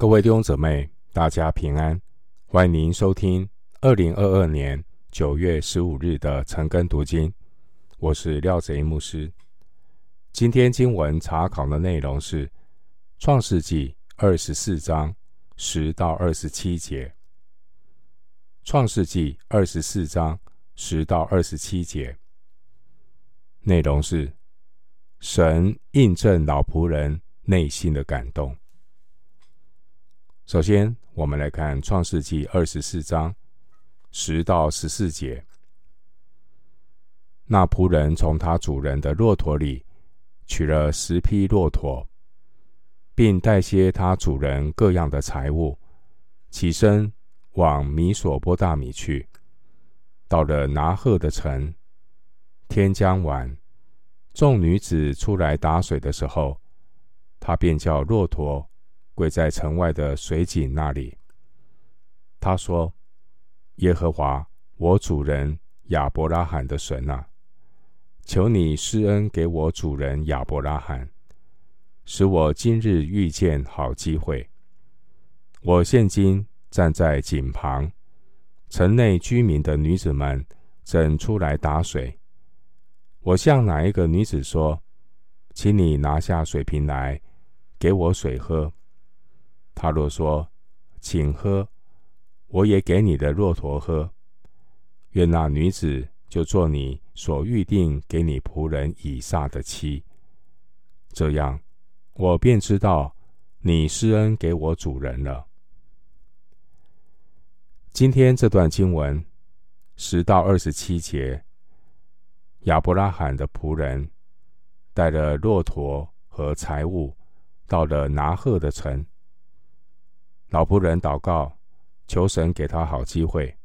各位弟兄姊妹，大家平安！欢迎您收听二零二二年九月十五日的晨更读经。我是廖贼牧师。今天经文查考的内容是《创世纪》二十四章十到二十七节。《创世纪》二十四章十到二十七节内容是神印证老仆人内心的感动。首先，我们来看《创世纪》二十四章十到十四节。那仆人从他主人的骆驼里取了十匹骆驼，并带些他主人各样的财物，起身往米索波大米去。到了拿赫的城，天将晚，众女子出来打水的时候，他便叫骆驼。跪在城外的水井那里，他说：“耶和华，我主人亚伯拉罕的神啊，求你施恩给我主人亚伯拉罕，使我今日遇见好机会。我现今站在井旁，城内居民的女子们正出来打水。我向哪一个女子说：‘请你拿下水瓶来，给我水喝。’”他若说：“请喝，我也给你的骆驼喝。”愿那女子就做你所预定给你仆人以撒的妻。这样，我便知道你施恩给我主人了。今天这段经文十到二十七节，亚伯拉罕的仆人带了骆驼和财物，到了拿鹤的城。老仆人祷告，求神给他好机会。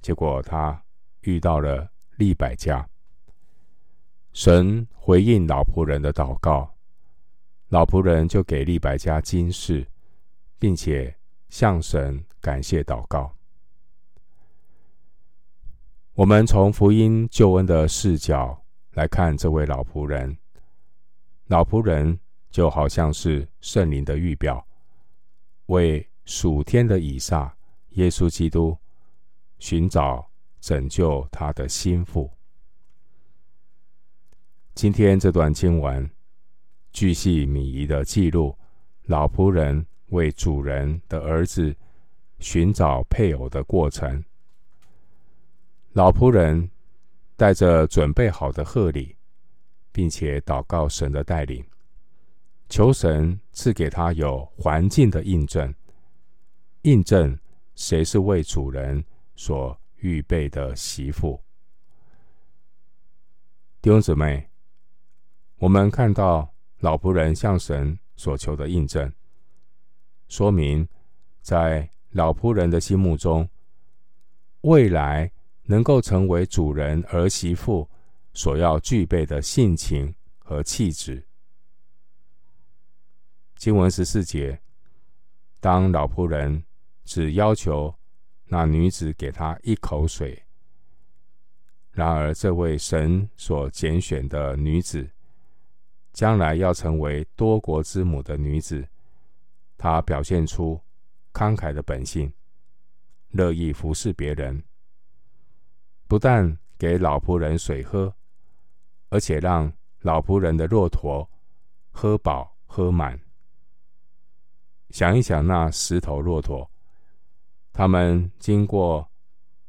结果他遇到了利百加。神回应老仆人的祷告，老仆人就给利百加金饰，并且向神感谢祷告。我们从福音救恩的视角来看这位老仆人，老仆人就好像是圣灵的预表。为属天的以撒，耶稣基督寻找拯救他的心腹。今天这段经文，巨细靡遗的记录老仆人为主人的儿子寻找配偶的过程。老仆人带着准备好的贺礼，并且祷告神的带领。求神赐给他有环境的印证，印证谁是为主人所预备的媳妇。弟兄姊妹，我们看到老仆人向神所求的印证，说明在老仆人的心目中，未来能够成为主人儿媳妇所要具备的性情和气质。经文十四节，当老仆人只要求那女子给他一口水，然而这位神所拣选的女子，将来要成为多国之母的女子，她表现出慷慨的本性，乐意服侍别人，不但给老仆人水喝，而且让老仆人的骆驼喝饱喝满。想一想，那十头骆驼，他们经过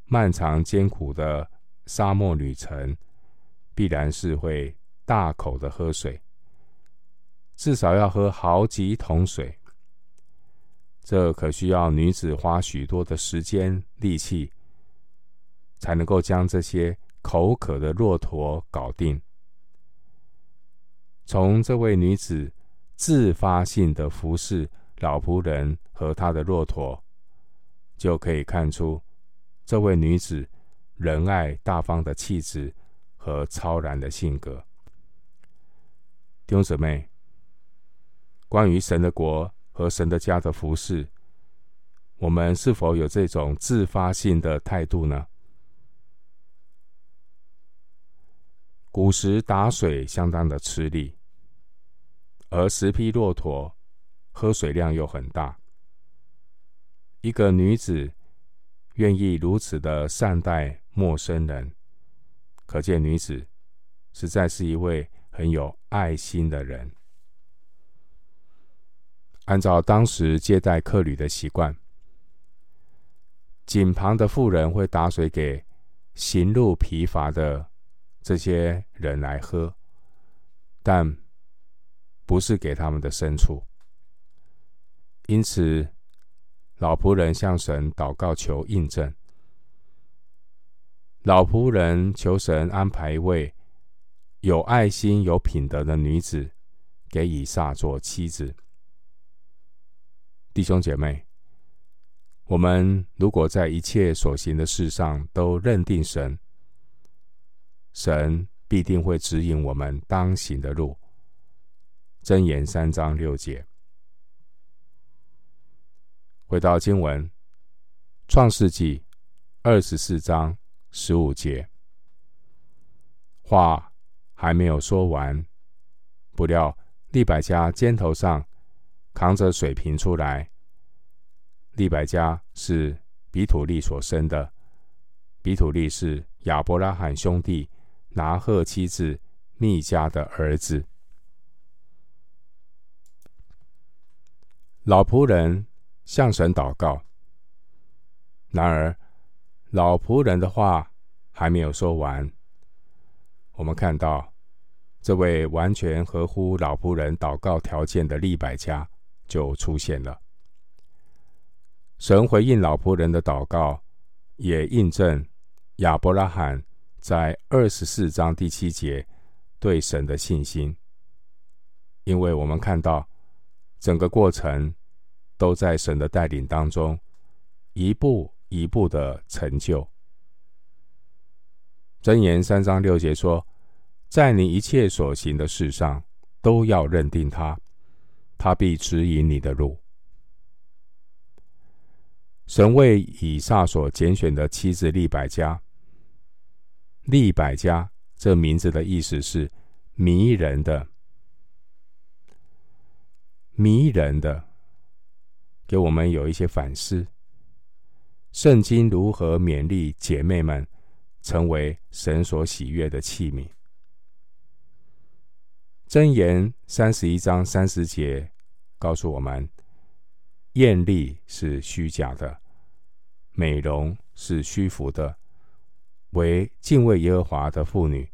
漫长艰苦的沙漠旅程，必然是会大口的喝水，至少要喝好几桶水。这可需要女子花许多的时间力气，才能够将这些口渴的骆驼搞定。从这位女子自发性的服侍。老仆人和他的骆驼，就可以看出这位女子仁爱大方的气质和超然的性格。弟兄姊妹，关于神的国和神的家的服饰，我们是否有这种自发性的态度呢？古时打水相当的吃力，而十匹骆驼。喝水量又很大，一个女子愿意如此的善待陌生人，可见女子实在是一位很有爱心的人。按照当时接待客旅的习惯，井旁的妇人会打水给行路疲乏的这些人来喝，但不是给他们的牲畜。因此，老仆人向神祷告求印证。老仆人求神安排一位有爱心、有品德的女子给以撒做妻子。弟兄姐妹，我们如果在一切所行的事上都认定神，神必定会指引我们当行的路。箴言三章六节。回到经文，《创世纪》二十四章十五节，话还没有说完，不料利百加肩头上扛着水瓶出来。利百加是比土利所生的，比土利是亚伯拉罕兄弟拿鹤妻子密家的儿子。老仆人。向神祷告。然而，老仆人的话还没有说完。我们看到，这位完全合乎老仆人祷告条件的利百加就出现了。神回应老仆人的祷告，也印证亚伯拉罕在二十四章第七节对神的信心。因为我们看到整个过程。都在神的带领当中，一步一步的成就。箴言三章六节说：“在你一切所行的事上，都要认定他，他必指引你的路。”神为以撒所拣选的妻子利百加，利百加这名字的意思是迷人的，迷人的。给我们有一些反思。圣经如何勉励姐妹们成为神所喜悦的器皿？箴言三十一章三十节告诉我们：艳丽是虚假的，美容是虚浮的，唯敬畏耶和华的妇女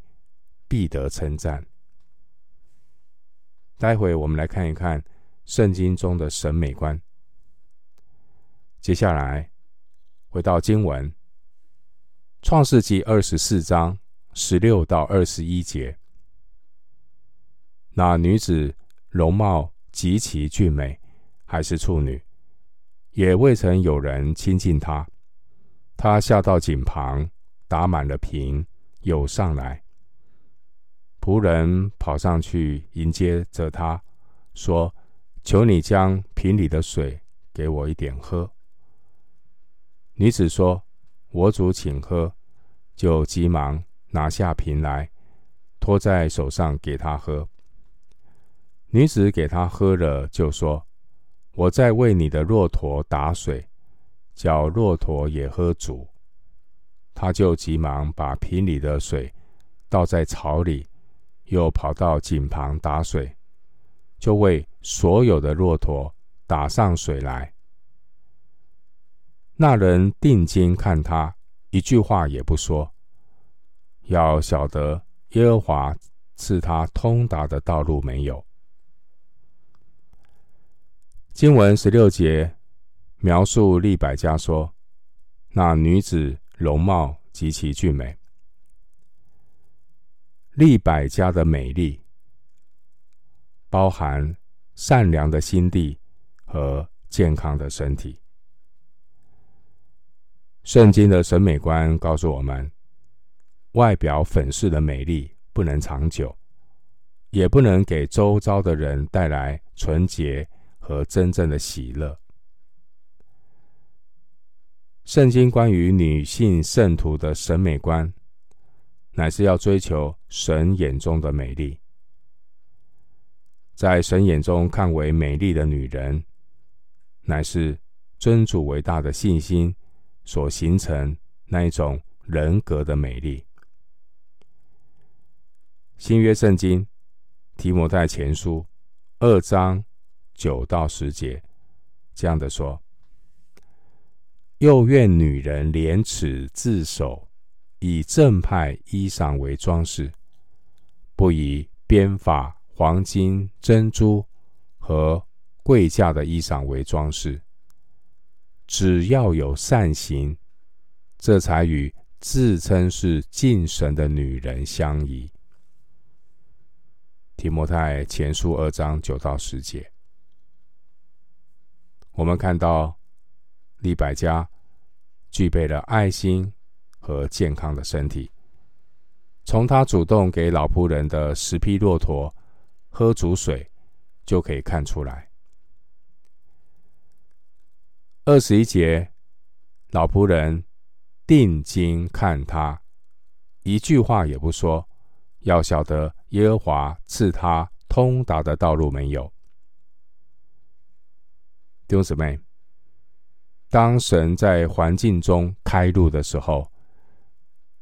必得称赞。待会我们来看一看圣经中的审美观。接下来，回到经文，《创世纪》二十四章十六到二十一节。那女子容貌极其俊美，还是处女，也未曾有人亲近她。她下到井旁，打满了瓶，又上来。仆人跑上去迎接着她，说：“求你将瓶里的水给我一点喝。”女子说：“我主请喝。”就急忙拿下瓶来，托在手上给他喝。女子给他喝了，就说：“我在为你的骆驼打水，叫骆驼也喝足。”他就急忙把瓶里的水倒在槽里，又跑到井旁打水，就为所有的骆驼打上水来。那人定睛看他，一句话也不说，要晓得耶和华赐他通达的道路没有。经文十六节描述利百加说：“那女子容貌极其俊美。”利百加的美丽包含善良的心地和健康的身体。圣经的审美观告诉我们，外表粉饰的美丽不能长久，也不能给周遭的人带来纯洁和真正的喜乐。圣经关于女性圣徒的审美观，乃是要追求神眼中的美丽。在神眼中看为美丽的女人，乃是尊主为大的信心所形成那一种人格的美丽。新约圣经提摩太前书二章九到十节这样的说：“又愿女人廉耻自守，以正派衣裳为装饰，不以编发、黄金、珍珠和贵价的衣裳为装饰。”只要有善行，这才与自称是敬神的女人相宜。提摩太前书二章九到十节，我们看到利百加具备了爱心和健康的身体。从他主动给老仆人的十匹骆驼喝煮水，就可以看出来。二十一节，老仆人定睛看他，一句话也不说，要晓得耶和华赐他通达的道路没有。弟兄姊妹，当神在环境中开路的时候，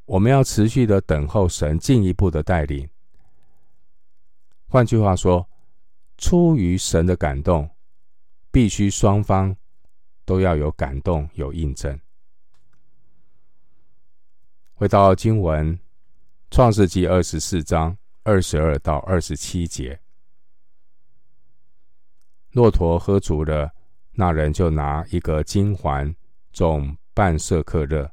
我们要持续的等候神进一步的带领。换句话说，出于神的感动，必须双方。都要有感动，有印证。回到经文，《创世记》二十四章二十二到二十七节，骆驼喝足了，那人就拿一个金环，重半舍客勒，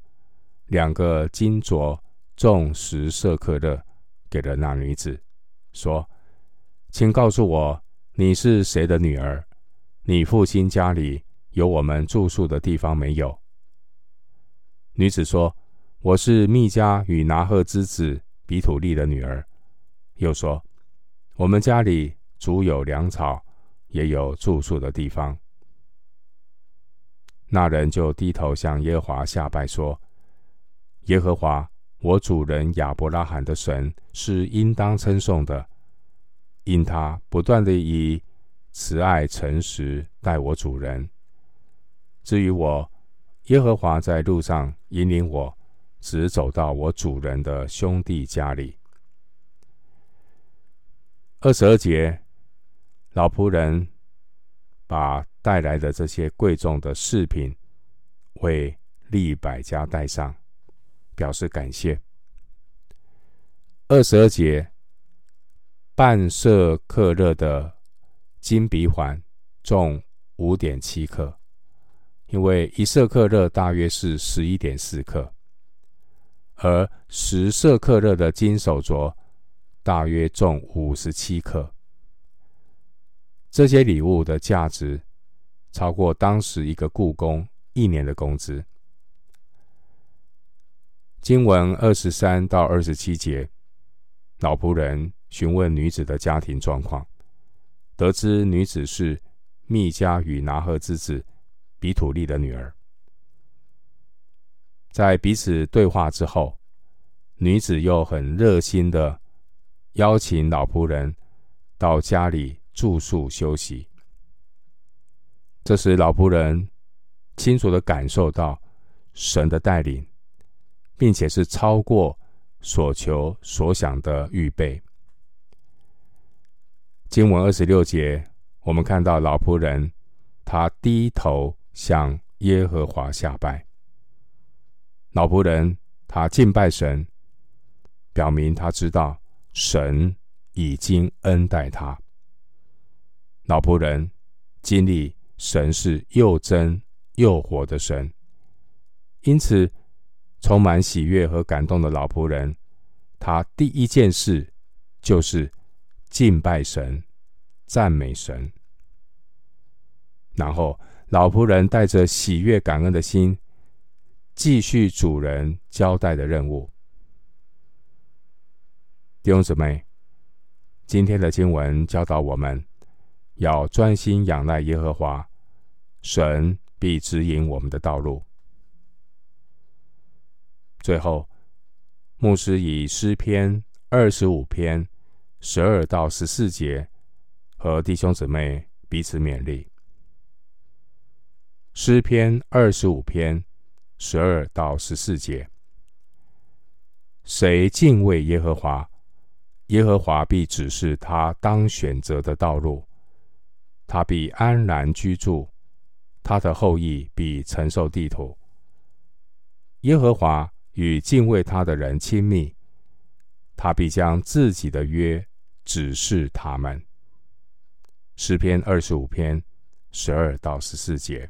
两个金镯，重十舍客勒，给了那女子，说：“请告诉我，你是谁的女儿？你父亲家里。”有我们住宿的地方没有？女子说：“我是密迦与拿鹤之子比土利的女儿。”又说：“我们家里足有粮草，也有住宿的地方。”那人就低头向耶和华下拜说：“耶和华，我主人亚伯拉罕的神是应当称颂的，因他不断地以慈爱诚实待我主人。”至于我，耶和华在路上引领我，直走到我主人的兄弟家里。二十二节，老仆人把带来的这些贵重的饰品为利百家带上，表示感谢。二十二节，半舍克勒的金鼻环重五点七克。因为一色克勒大约是十一点四克，而十色克勒的金手镯大约重五十七克。这些礼物的价值超过当时一个雇工一年的工资。经文二十三到二十七节，老仆人询问女子的家庭状况，得知女子是密加与拿鹤之子。比土利的女儿，在彼此对话之后，女子又很热心的邀请老仆人到家里住宿休息。这时，老仆人清楚的感受到神的带领，并且是超过所求所想的预备。经文二十六节，我们看到老仆人他低头。向耶和华下拜，老仆人他敬拜神，表明他知道神已经恩待他。老仆人经历神是又真又活的神，因此充满喜悦和感动的老仆人，他第一件事就是敬拜神、赞美神，然后。老仆人带着喜悦感恩的心，继续主人交代的任务。弟兄姊妹，今天的经文教导我们要专心仰赖耶和华，神必指引我们的道路。最后，牧师以诗篇二十五篇十二到十四节和弟兄姊妹彼此勉励。诗篇二十五篇十二到十四节：谁敬畏耶和华，耶和华必指示他当选择的道路，他必安然居住，他的后裔必承受地土。耶和华与敬畏他的人亲密，他必将自己的约指示他们。诗篇二十五篇十二到十四节。